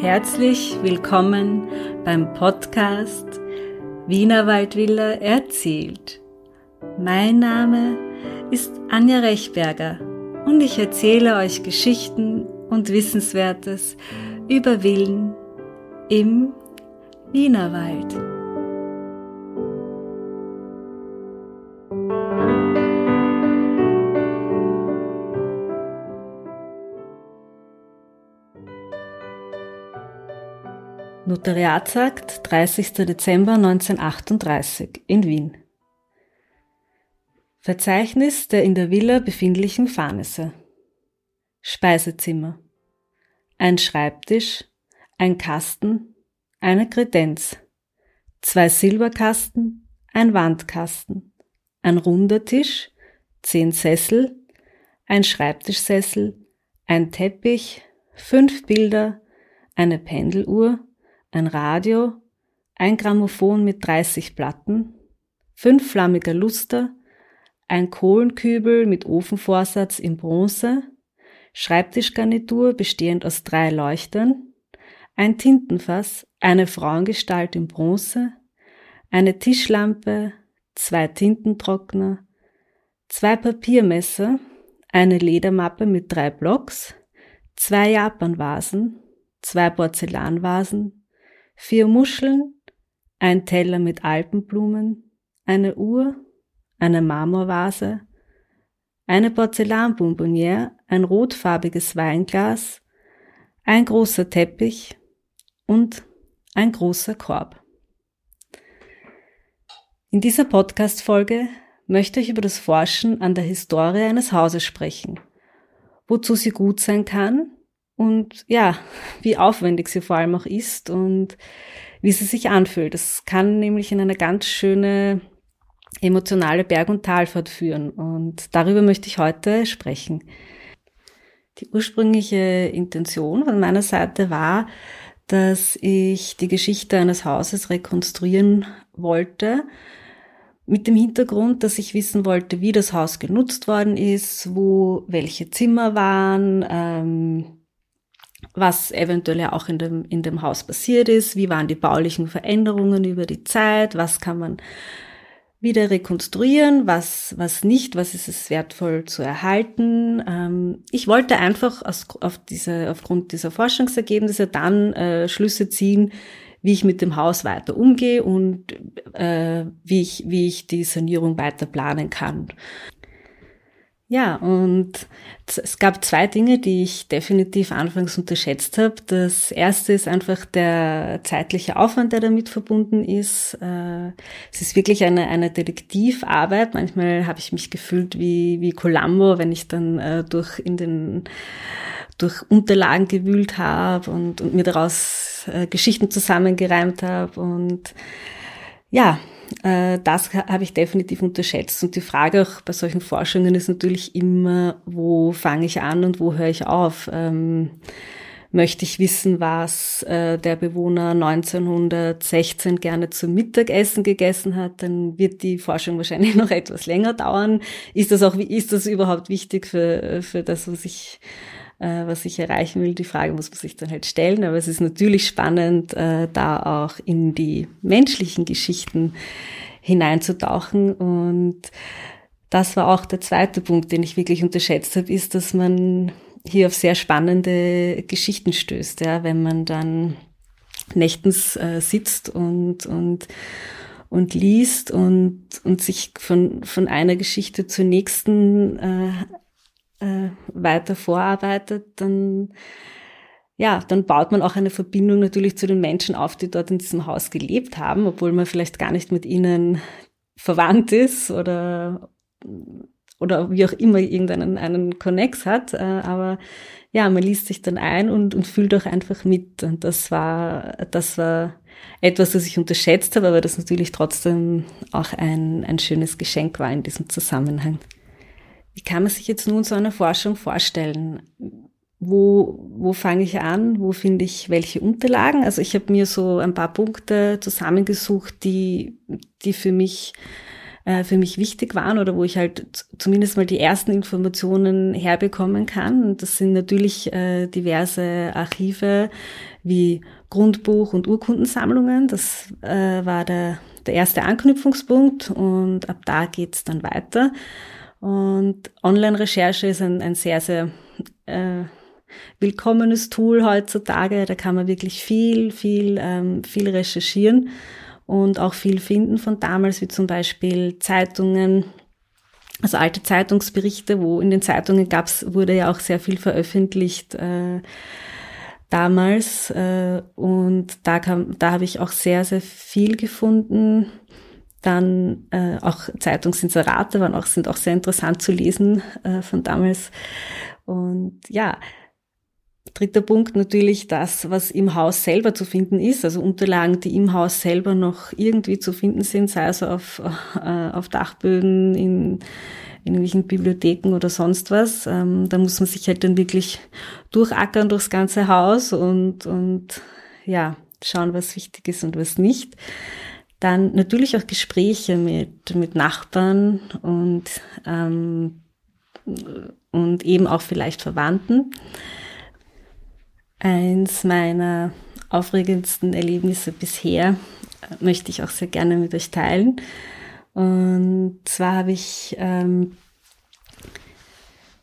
Herzlich willkommen beim Podcast Wiener Waldvilla erzählt. Mein Name ist Anja Rechberger und ich erzähle euch Geschichten und Wissenswertes über Villen im Wienerwald. Notariatsakt 30. Dezember 1938 in Wien. Verzeichnis der in der Villa befindlichen Fahnisse. Speisezimmer. Ein Schreibtisch, ein Kasten, eine Kredenz, zwei Silberkasten, ein Wandkasten, ein runder Tisch, zehn Sessel, ein Schreibtischsessel, ein Teppich, fünf Bilder, eine Pendeluhr, ein Radio, ein Grammophon mit 30 Platten, fünf flammiger Luster, ein Kohlenkübel mit Ofenvorsatz in Bronze, Schreibtischgarnitur bestehend aus drei Leuchtern, ein Tintenfass, eine Frauengestalt in Bronze, eine Tischlampe, zwei Tintentrockner, zwei Papiermesser, eine Ledermappe mit drei Blocks, zwei Japanvasen, zwei Porzellanvasen, vier Muscheln, ein Teller mit Alpenblumen, eine Uhr, eine Marmorvase, eine Porzellanbonbonniere, ein rotfarbiges Weinglas, ein großer Teppich und ein großer Korb. In dieser Podcast-Folge möchte ich über das Forschen an der Historie eines Hauses sprechen, wozu sie gut sein kann und ja, wie aufwendig sie vor allem auch ist und wie sie sich anfühlt. Das kann nämlich in eine ganz schöne emotionale Berg- und Talfahrt führen und darüber möchte ich heute sprechen. Die ursprüngliche Intention von meiner Seite war, dass ich die Geschichte eines Hauses rekonstruieren wollte, mit dem Hintergrund, dass ich wissen wollte, wie das Haus genutzt worden ist, wo welche Zimmer waren, ähm, was eventuell auch in dem, in dem Haus passiert ist, wie waren die baulichen Veränderungen über die Zeit, was kann man wieder rekonstruieren, was, was nicht, was ist es wertvoll zu erhalten. Ähm, ich wollte einfach aus, auf diese, aufgrund dieser Forschungsergebnisse dann äh, Schlüsse ziehen, wie ich mit dem Haus weiter umgehe und äh, wie, ich, wie ich die Sanierung weiter planen kann. Ja, und es gab zwei Dinge, die ich definitiv anfangs unterschätzt habe. Das erste ist einfach der zeitliche Aufwand, der damit verbunden ist. Äh, es ist wirklich eine, eine Detektivarbeit. Manchmal habe ich mich gefühlt wie, wie Columbo, wenn ich dann äh, durch in den durch Unterlagen gewühlt habe und, und mir daraus äh, Geschichten zusammengereimt habe. Und ja, das habe ich definitiv unterschätzt. Und die Frage auch bei solchen Forschungen ist natürlich immer, wo fange ich an und wo höre ich auf? Ähm, möchte ich wissen, was äh, der Bewohner 1916 gerne zum Mittagessen gegessen hat, dann wird die Forschung wahrscheinlich noch etwas länger dauern. Ist das auch, ist das überhaupt wichtig für, für das, was ich äh, was ich erreichen will. Die Frage muss man sich dann halt stellen, aber es ist natürlich spannend, äh, da auch in die menschlichen Geschichten hineinzutauchen und das war auch der zweite Punkt, den ich wirklich unterschätzt habe, ist, dass man hier auf sehr spannende Geschichten stößt, ja, wenn man dann nächtens äh, sitzt und, und, und liest und, und sich von, von einer Geschichte zur nächsten äh, äh, weiter vorarbeitet, dann ja, dann baut man auch eine Verbindung natürlich zu den Menschen auf, die dort in diesem Haus gelebt haben, obwohl man vielleicht gar nicht mit ihnen verwandt ist oder oder wie auch immer irgendeinen einen Connex hat, äh, aber ja, man liest sich dann ein und, und fühlt auch einfach mit und das war das war etwas, das ich unterschätzt habe, aber das natürlich trotzdem auch ein, ein schönes Geschenk war in diesem Zusammenhang. Wie kann man sich jetzt nun so eine Forschung vorstellen? Wo, wo fange ich an? Wo finde ich welche Unterlagen? Also ich habe mir so ein paar Punkte zusammengesucht, die, die für mich äh, für mich wichtig waren oder wo ich halt zumindest mal die ersten Informationen herbekommen kann. Das sind natürlich äh, diverse Archive wie Grundbuch und Urkundensammlungen. Das äh, war der, der erste Anknüpfungspunkt und ab da geht's dann weiter. Und Online-Recherche ist ein, ein sehr, sehr äh, willkommenes Tool heutzutage. Da kann man wirklich viel, viel, ähm, viel recherchieren und auch viel finden von damals, wie zum Beispiel Zeitungen, also alte Zeitungsberichte, wo in den Zeitungen gab's, wurde ja auch sehr viel veröffentlicht äh, damals. Äh, und da kam, da habe ich auch sehr, sehr viel gefunden. Dann äh, auch Zeitungsinserate waren auch, sind auch sehr interessant zu lesen äh, von damals. Und ja, Dritter Punkt natürlich das, was im Haus selber zu finden ist, also Unterlagen, die im Haus selber noch irgendwie zu finden sind, sei es auf, äh, auf Dachböden, in, in irgendwelchen Bibliotheken oder sonst was. Ähm, da muss man sich halt dann wirklich durchackern durchs ganze Haus und, und ja, schauen, was wichtig ist und was nicht. Dann natürlich auch Gespräche mit, mit Nachbarn und, ähm, und eben auch vielleicht Verwandten. Eins meiner aufregendsten Erlebnisse bisher äh, möchte ich auch sehr gerne mit euch teilen. Und zwar habe ich ähm,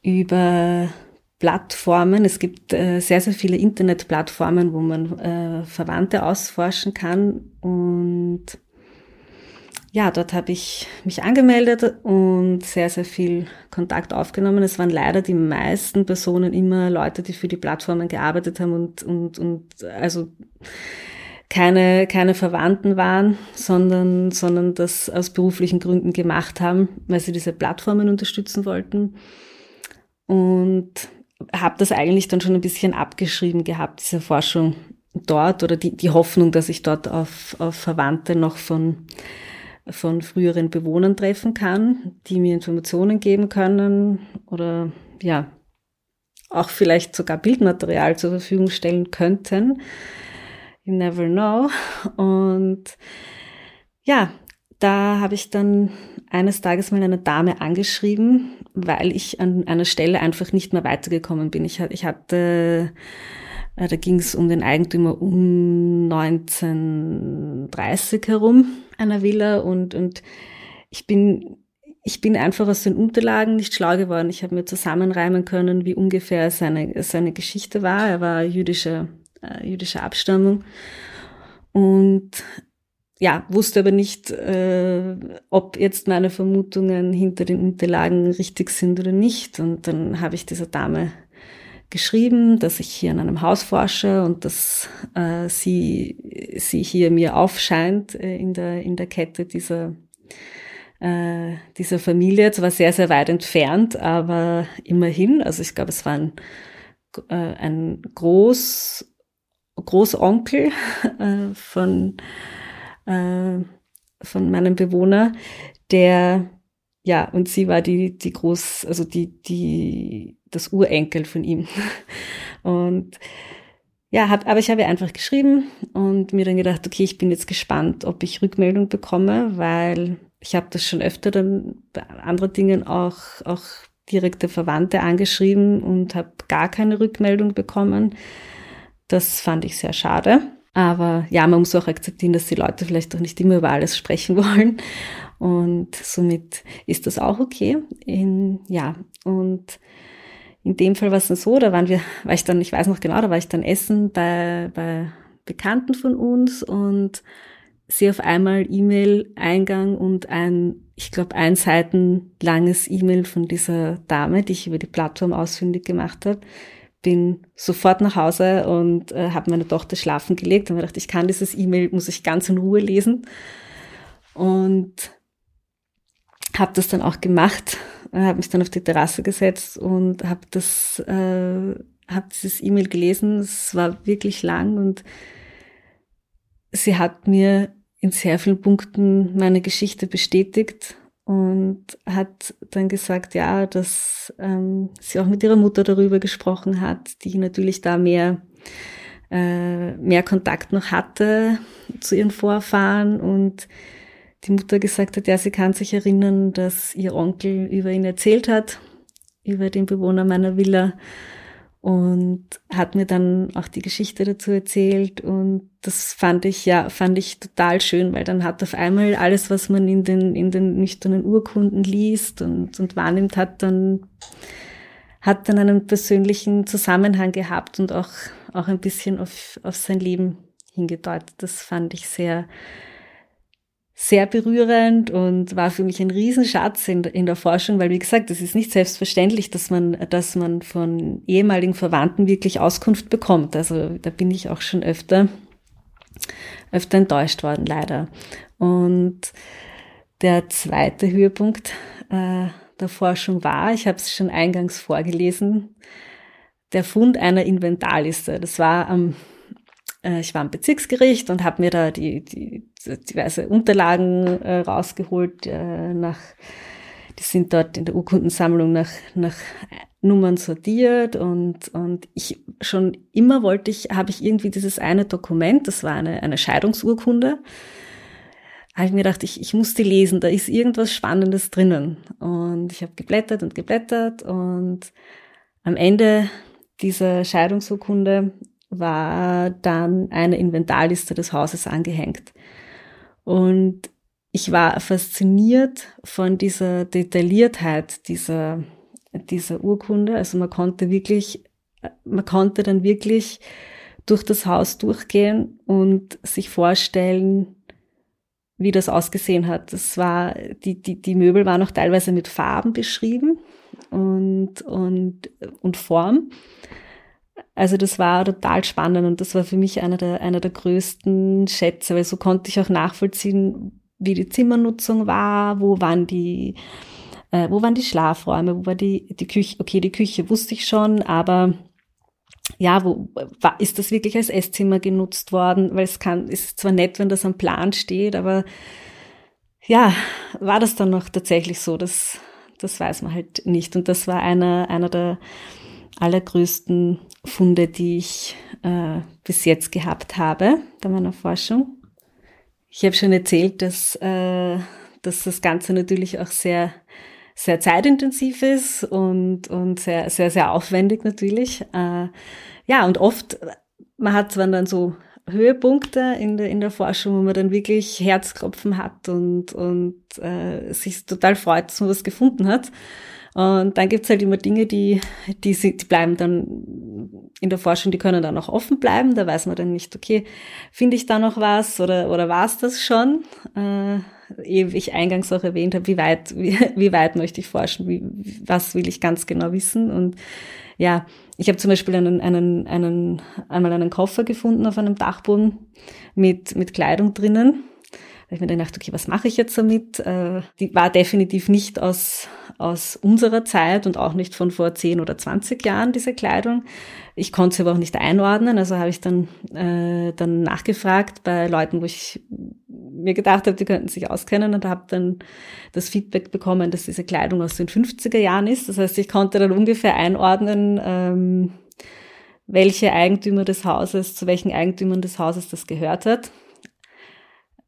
über Plattformen, es gibt äh, sehr, sehr viele Internetplattformen, wo man äh, Verwandte ausforschen kann und ja, dort habe ich mich angemeldet und sehr, sehr viel Kontakt aufgenommen. Es waren leider die meisten Personen immer Leute, die für die Plattformen gearbeitet haben und, und, und also keine, keine Verwandten waren, sondern, sondern das aus beruflichen Gründen gemacht haben, weil sie diese Plattformen unterstützen wollten. Und habe das eigentlich dann schon ein bisschen abgeschrieben gehabt, diese Forschung dort oder die, die Hoffnung, dass ich dort auf, auf Verwandte noch von von früheren Bewohnern treffen kann, die mir Informationen geben können oder ja, auch vielleicht sogar Bildmaterial zur Verfügung stellen könnten. You never know. Und ja, da habe ich dann eines Tages mal eine Dame angeschrieben, weil ich an einer Stelle einfach nicht mehr weitergekommen bin. Ich, ich hatte äh, da ging es um den Eigentümer um 1930 herum einer Villa und, und ich bin, ich bin einfach aus den Unterlagen nicht schlau geworden. Ich habe mir zusammenreimen können, wie ungefähr seine, seine Geschichte war. Er war jüdischer, äh, jüdischer Abstammung und ja, wusste aber nicht, äh, ob jetzt meine Vermutungen hinter den Unterlagen richtig sind oder nicht. Und dann habe ich dieser Dame geschrieben, dass ich hier an einem Haus forsche und dass äh, sie, sie hier mir aufscheint äh, in, der, in der Kette dieser, äh, dieser Familie. Zwar sehr, sehr weit entfernt, aber immerhin. Also ich glaube, es war ein, äh, ein Groß, Großonkel äh, von, äh, von meinem Bewohner, der ja, und sie war die, die groß, also die, die, das Urenkel von ihm. Und ja, hab, aber ich habe einfach geschrieben und mir dann gedacht, okay, ich bin jetzt gespannt, ob ich Rückmeldung bekomme, weil ich habe das schon öfter dann bei anderen Dingen auch, auch direkte Verwandte angeschrieben und habe gar keine Rückmeldung bekommen. Das fand ich sehr schade. Aber ja, man muss auch akzeptieren, dass die Leute vielleicht auch nicht immer über alles sprechen wollen. Und somit ist das auch okay. In, ja, und in dem Fall war es dann so, da waren wir, war ich dann, ich weiß noch genau, da war ich dann essen bei, bei Bekannten von uns und sehe auf einmal E-Mail-Eingang und ein, ich glaube, ein Seiten langes E-Mail von dieser Dame, die ich über die Plattform ausfindig gemacht habe. Bin sofort nach Hause und äh, habe meine Tochter schlafen gelegt und mir gedacht, ich kann dieses E-Mail, muss ich ganz in Ruhe lesen. Und habe das dann auch gemacht habe mich dann auf die Terrasse gesetzt und habe das, äh, habe dieses E-Mail gelesen. Es war wirklich lang und sie hat mir in sehr vielen Punkten meine Geschichte bestätigt und hat dann gesagt, ja, dass ähm, sie auch mit ihrer Mutter darüber gesprochen hat, die natürlich da mehr äh, mehr Kontakt noch hatte zu ihren Vorfahren und die Mutter gesagt hat, ja, sie kann sich erinnern, dass ihr Onkel über ihn erzählt hat, über den Bewohner meiner Villa und hat mir dann auch die Geschichte dazu erzählt und das fand ich ja fand ich total schön, weil dann hat auf einmal alles, was man in den in den nüchternen Urkunden liest und und wahrnimmt, hat dann hat dann einen persönlichen Zusammenhang gehabt und auch auch ein bisschen auf auf sein Leben hingedeutet. Das fand ich sehr sehr berührend und war für mich ein Riesenschatz in, in der Forschung, weil wie gesagt, es ist nicht selbstverständlich, dass man, dass man von ehemaligen Verwandten wirklich Auskunft bekommt. Also da bin ich auch schon öfter, öfter enttäuscht worden, leider. Und der zweite Höhepunkt äh, der Forschung war, ich habe es schon eingangs vorgelesen, der Fund einer Inventarliste. Das war am ich war am Bezirksgericht und habe mir da die, die, diverse Unterlagen äh, rausgeholt äh, nach die sind dort in der Urkundensammlung nach, nach Nummern sortiert und, und ich schon immer wollte ich, habe ich irgendwie dieses eine Dokument, das war eine, eine Scheidungsurkunde, habe ich mir gedacht, ich, ich muss die lesen, da ist irgendwas Spannendes drinnen. Und ich habe geblättert und geblättert und am Ende dieser Scheidungsurkunde war dann eine Inventarliste des Hauses angehängt. Und ich war fasziniert von dieser Detailliertheit dieser, dieser Urkunde. Also man konnte wirklich, man konnte dann wirklich durch das Haus durchgehen und sich vorstellen, wie das ausgesehen hat. Das war, die, die, die Möbel waren auch teilweise mit Farben beschrieben und, und, und Form. Also das war total spannend und das war für mich einer der, einer der größten Schätze, weil so konnte ich auch nachvollziehen, wie die Zimmernutzung war, wo waren die, äh, wo waren die Schlafräume, wo war die, die Küche, okay, die Küche wusste ich schon, aber ja, wo war, ist das wirklich als Esszimmer genutzt worden? Weil es kann, ist zwar nett, wenn das am Plan steht, aber ja, war das dann noch tatsächlich so? Das, das weiß man halt nicht. Und das war einer, einer der allergrößten Funde, die ich äh, bis jetzt gehabt habe bei meiner Forschung. Ich habe schon erzählt, dass, äh, dass das Ganze natürlich auch sehr, sehr zeitintensiv ist und, und sehr, sehr, sehr aufwendig natürlich. Äh, ja, und oft, man hat zwar dann so Höhepunkte in der, in der Forschung, wo man dann wirklich Herzklopfen hat und, und äh, sich total freut, dass man was gefunden hat. Und dann gibt's halt immer Dinge, die, die, die bleiben dann in der Forschung, die können dann auch offen bleiben. Da weiß man dann nicht, okay, finde ich da noch was oder, oder war's das schon? Äh, wie ich eingangs auch erwähnt habe, wie weit, wie, wie weit möchte ich forschen, wie, was will ich ganz genau wissen. Und ja, ich habe zum Beispiel einen, einen, einen, einmal einen Koffer gefunden auf einem Dachboden mit, mit Kleidung drinnen ich mir dann gedacht, okay, was mache ich jetzt damit? Äh, die war definitiv nicht aus, aus unserer Zeit und auch nicht von vor 10 oder 20 Jahren, diese Kleidung. Ich konnte sie aber auch nicht einordnen, also habe ich dann, äh, dann nachgefragt bei Leuten, wo ich mir gedacht habe, die könnten sich auskennen und habe dann das Feedback bekommen, dass diese Kleidung aus den 50er Jahren ist. Das heißt, ich konnte dann ungefähr einordnen, ähm, welche Eigentümer des Hauses, zu welchen Eigentümern des Hauses das gehört hat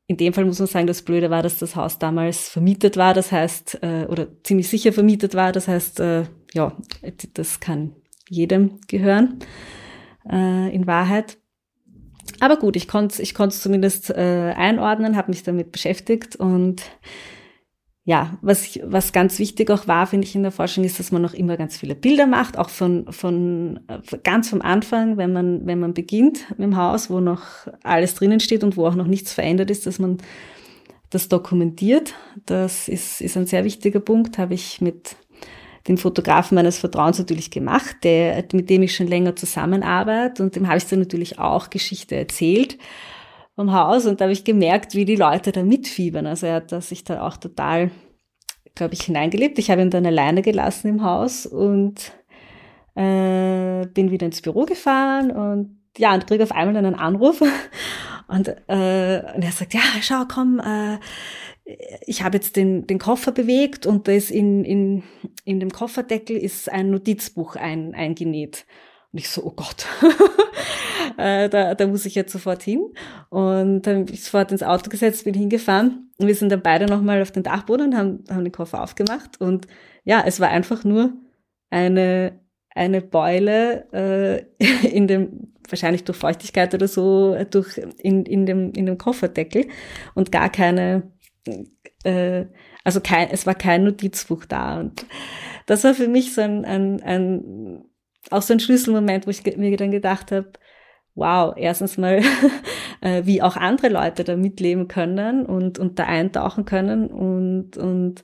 in dem Fall muss man sagen, das Blöde war, dass das Haus damals vermietet war, das heißt, äh, oder ziemlich sicher vermietet war, das heißt, äh, ja, das kann jedem gehören, äh, in Wahrheit. Aber gut, ich konnte ich konnte zumindest äh, einordnen, habe mich damit beschäftigt und ja, was, was ganz wichtig auch war, finde ich in der Forschung, ist, dass man noch immer ganz viele Bilder macht, auch von, von ganz vom Anfang, wenn man, wenn man beginnt mit dem Haus, wo noch alles drinnen steht und wo auch noch nichts verändert ist, dass man das dokumentiert. Das ist, ist ein sehr wichtiger Punkt, habe ich mit dem Fotografen meines Vertrauens natürlich gemacht, der, mit dem ich schon länger zusammenarbeite und dem habe ich dann natürlich auch Geschichte erzählt vom Haus und da habe ich gemerkt, wie die Leute da mitfiebern. Also er hat sich da auch total, glaube ich, hineingelebt. Ich habe ihn dann alleine gelassen im Haus und äh, bin wieder ins Büro gefahren und ja, und kriege auf einmal einen Anruf und, äh, und er sagt, ja, schau, komm, äh, ich habe jetzt den, den Koffer bewegt und da ist in, in, in dem Kofferdeckel ist ein Notizbuch ein, eingenäht. Und ich so, oh Gott, äh, da, da muss ich jetzt sofort hin. Und dann bin ich sofort ins Auto gesetzt, bin hingefahren. Und wir sind dann beide nochmal auf den Dachboden und haben, haben den Koffer aufgemacht. Und ja, es war einfach nur eine, eine Beule äh, in dem, wahrscheinlich durch Feuchtigkeit oder so, durch, in, in, dem, in dem Kofferdeckel und gar keine, äh, also kein, es war kein Notizbuch da. Und das war für mich so ein, ein, ein auch so ein Schlüsselmoment, wo ich mir dann gedacht habe, wow, erstens mal, äh, wie auch andere Leute da mitleben können und, und da eintauchen können und, und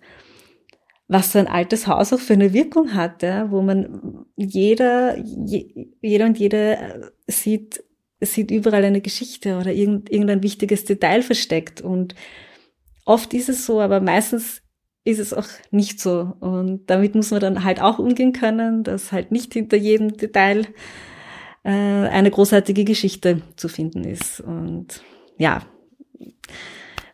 was so ein altes Haus auch für eine Wirkung hat, ja, wo man jeder, je, jeder und jede äh, sieht, sieht überall eine Geschichte oder irgend, irgendein wichtiges Detail versteckt. Und oft ist es so, aber meistens ist es auch nicht so. Und damit muss man dann halt auch umgehen können, dass halt nicht hinter jedem Detail äh, eine großartige Geschichte zu finden ist. Und ja,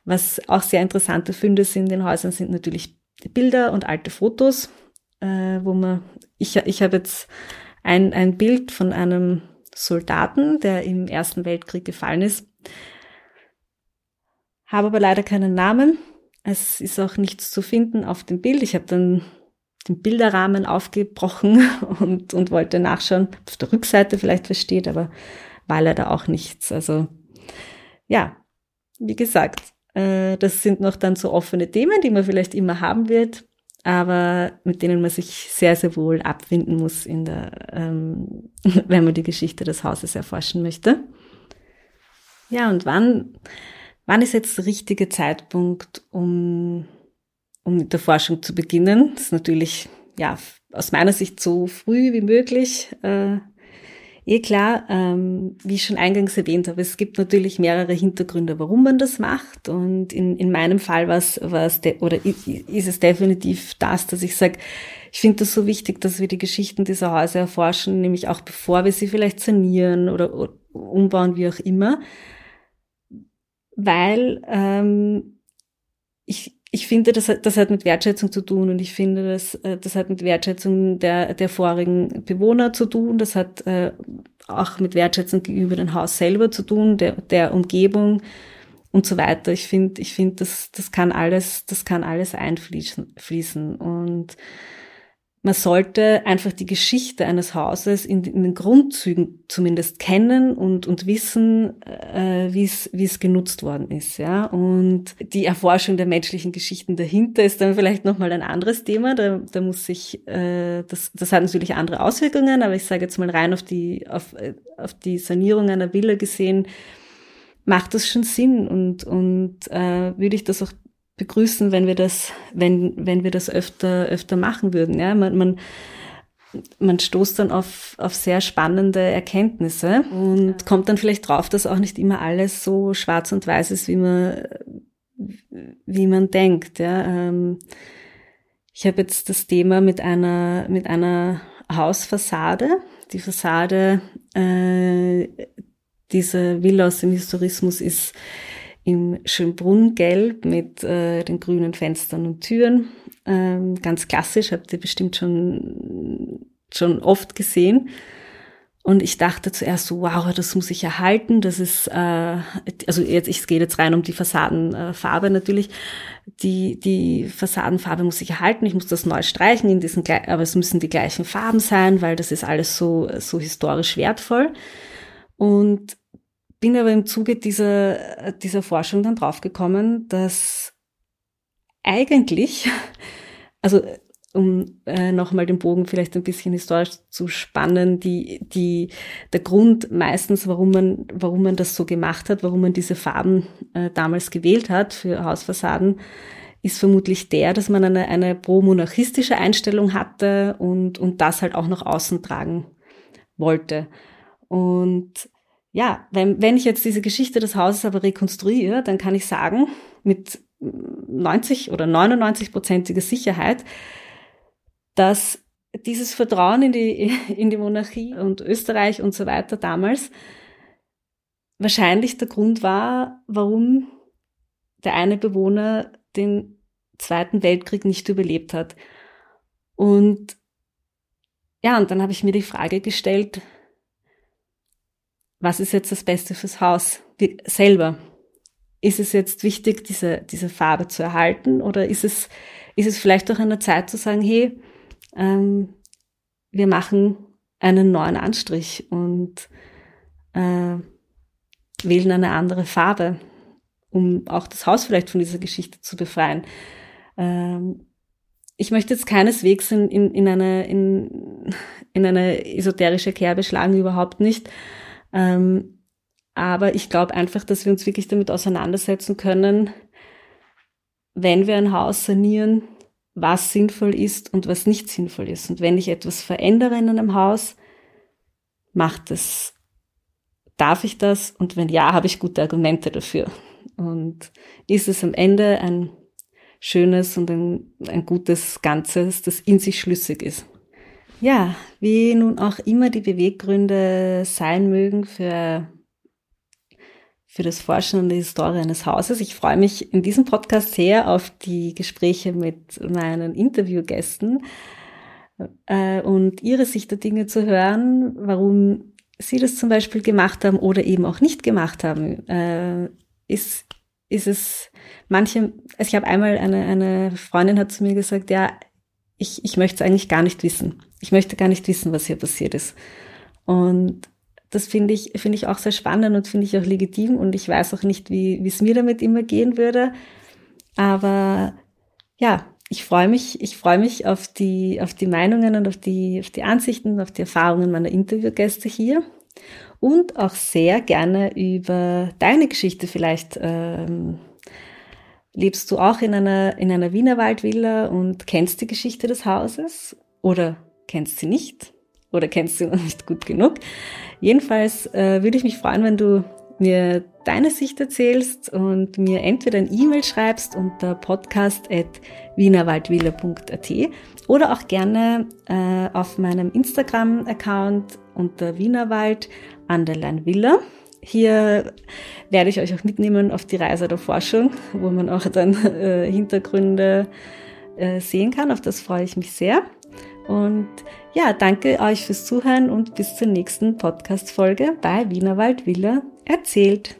was auch sehr interessante Funde sind in den Häusern, sind natürlich Bilder und alte Fotos, äh, wo man, ich, ich habe jetzt ein, ein Bild von einem Soldaten, der im Ersten Weltkrieg gefallen ist, habe aber leider keinen Namen. Es ist auch nichts zu finden auf dem Bild. Ich habe dann den Bilderrahmen aufgebrochen und, und wollte nachschauen, ob auf der Rückseite vielleicht was steht, aber war leider auch nichts. Also ja, wie gesagt, äh, das sind noch dann so offene Themen, die man vielleicht immer haben wird, aber mit denen man sich sehr, sehr wohl abfinden muss, in der, ähm, wenn man die Geschichte des Hauses erforschen möchte. Ja, und wann Wann ist jetzt der richtige Zeitpunkt, um, um mit der Forschung zu beginnen? Das ist natürlich, ja, aus meiner Sicht so früh wie möglich. Äh, eh klar, ähm, wie ich schon eingangs erwähnt habe, es gibt natürlich mehrere Hintergründe, warum man das macht. Und in, in meinem Fall war es, war es oder ist es definitiv das, dass ich sage, ich finde das so wichtig, dass wir die Geschichten dieser Häuser erforschen, nämlich auch bevor wir sie vielleicht sanieren oder, oder umbauen, wie auch immer weil ähm, ich, ich finde, das, das hat mit Wertschätzung zu tun und ich finde, das, äh, das hat mit Wertschätzung der, der vorigen Bewohner zu tun, das hat äh, auch mit Wertschätzung gegenüber dem Haus selber zu tun, der, der Umgebung und so weiter. Ich finde, ich finde, das, das kann alles, das kann alles einfließen und man sollte einfach die Geschichte eines Hauses in, in den Grundzügen zumindest kennen und, und wissen, äh, wie es genutzt worden ist. Ja? Und die Erforschung der menschlichen Geschichten dahinter ist dann vielleicht nochmal ein anderes Thema. Da, da muss sich, äh, das, das hat natürlich andere Auswirkungen, aber ich sage jetzt mal rein auf die, auf, auf die Sanierung einer Villa gesehen, macht das schon Sinn und, und äh, würde ich das auch begrüßen, wenn wir das, wenn, wenn wir das öfter, öfter machen würden. Ja, man, man, man stoßt dann auf, auf sehr spannende Erkenntnisse und kommt dann vielleicht drauf, dass auch nicht immer alles so schwarz und weiß ist, wie man, wie man denkt. Ja, ähm, ich habe jetzt das Thema mit einer, mit einer Hausfassade. Die Fassade äh, dieser Villa aus dem Historismus ist im Schönbrunn-Gelb mit äh, den grünen Fenstern und Türen. Ähm, ganz klassisch, habt ihr bestimmt schon, schon oft gesehen. Und ich dachte zuerst so, wow, das muss ich erhalten. Das ist, äh, also jetzt, ich gehe jetzt rein um die Fassadenfarbe natürlich. Die, die Fassadenfarbe muss ich erhalten. Ich muss das neu streichen in diesen, aber es müssen die gleichen Farben sein, weil das ist alles so, so historisch wertvoll. Und bin aber im Zuge dieser, dieser Forschung dann draufgekommen, dass eigentlich, also um äh, nochmal den Bogen vielleicht ein bisschen historisch zu spannen, die, die, der Grund meistens, warum man, warum man das so gemacht hat, warum man diese Farben äh, damals gewählt hat für Hausfassaden, ist vermutlich der, dass man eine, eine pro-monarchistische Einstellung hatte und, und das halt auch nach außen tragen wollte. Und ja, wenn, wenn ich jetzt diese Geschichte des Hauses aber rekonstruiere, dann kann ich sagen, mit 90 oder 99-prozentiger Sicherheit, dass dieses Vertrauen in die, in die Monarchie und Österreich und so weiter damals wahrscheinlich der Grund war, warum der eine Bewohner den Zweiten Weltkrieg nicht überlebt hat. Und ja, und dann habe ich mir die Frage gestellt, was ist jetzt das Beste fürs Haus Wie, selber? Ist es jetzt wichtig, diese, diese Farbe zu erhalten oder ist es, ist es vielleicht auch an der Zeit zu sagen, hey, ähm, wir machen einen neuen Anstrich und äh, wählen eine andere Farbe, um auch das Haus vielleicht von dieser Geschichte zu befreien. Ähm, ich möchte jetzt keineswegs in, in, in, eine, in, in eine esoterische Kerbe schlagen, überhaupt nicht. Ähm, aber ich glaube einfach, dass wir uns wirklich damit auseinandersetzen können, wenn wir ein Haus sanieren, was sinnvoll ist und was nicht sinnvoll ist. Und wenn ich etwas verändere in einem Haus, macht es, darf ich das? Und wenn ja, habe ich gute Argumente dafür. Und ist es am Ende ein schönes und ein, ein gutes Ganzes, das in sich schlüssig ist. Ja, wie nun auch immer die Beweggründe sein mögen für, für das Forschen an der Historie eines Hauses. Ich freue mich in diesem Podcast sehr auf die Gespräche mit meinen Interviewgästen äh, und ihre Sicht der Dinge zu hören, warum sie das zum Beispiel gemacht haben oder eben auch nicht gemacht haben. Äh, ist, ist es manche, also ich habe einmal eine, eine Freundin hat zu mir gesagt, ja, ich, ich möchte es eigentlich gar nicht wissen. Ich möchte gar nicht wissen, was hier passiert ist. Und das finde ich, finde ich auch sehr spannend und finde ich auch legitim und ich weiß auch nicht, wie es mir damit immer gehen würde. Aber ja, ich freue mich, ich freue mich auf die, auf die Meinungen und auf die, auf die Ansichten, auf die Erfahrungen meiner Interviewgäste hier und auch sehr gerne über deine Geschichte vielleicht ähm, Lebst du auch in einer, in einer Wiener Waldvilla und kennst die Geschichte des Hauses? Oder kennst sie nicht? Oder kennst sie noch nicht gut genug? Jedenfalls äh, würde ich mich freuen, wenn du mir deine Sicht erzählst und mir entweder ein E-Mail schreibst unter podcast.wienerwaldvilla.at oder auch gerne äh, auf meinem Instagram-Account unter Wienerwald Underline Villa. Hier werde ich euch auch mitnehmen auf die Reise der Forschung, wo man auch dann äh, Hintergründe äh, sehen kann. Auf das freue ich mich sehr. Und ja, danke euch fürs Zuhören und bis zur nächsten Podcast-Folge bei Wienerwald Villa erzählt.